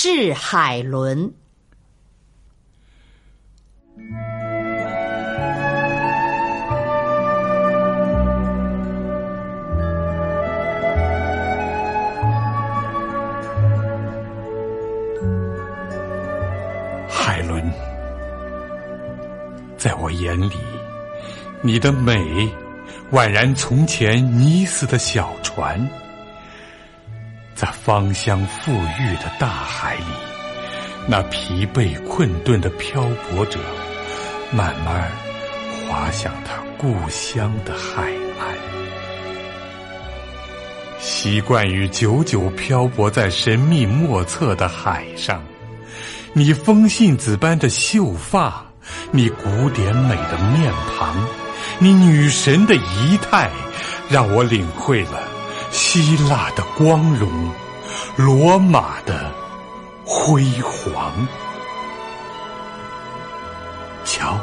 致海伦。海伦，在我眼里，你的美宛然从前尼斯的小船，在芳香馥郁的大海里，那疲惫困顿的漂泊者，慢慢滑向他故乡的海岸。习惯于久久漂泊在神秘莫测的海上。你风信子般的秀发，你古典美的面庞，你女神的仪态，让我领会了希腊的光荣，罗马的辉煌。瞧，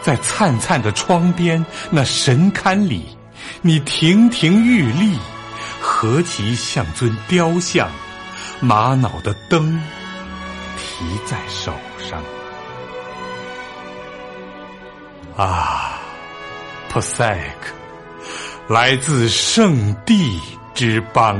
在灿灿的窗边那神龛里，你亭亭玉立，何其像尊雕像，玛瑙的灯。提在手上，啊，普赛克，来自圣地之邦。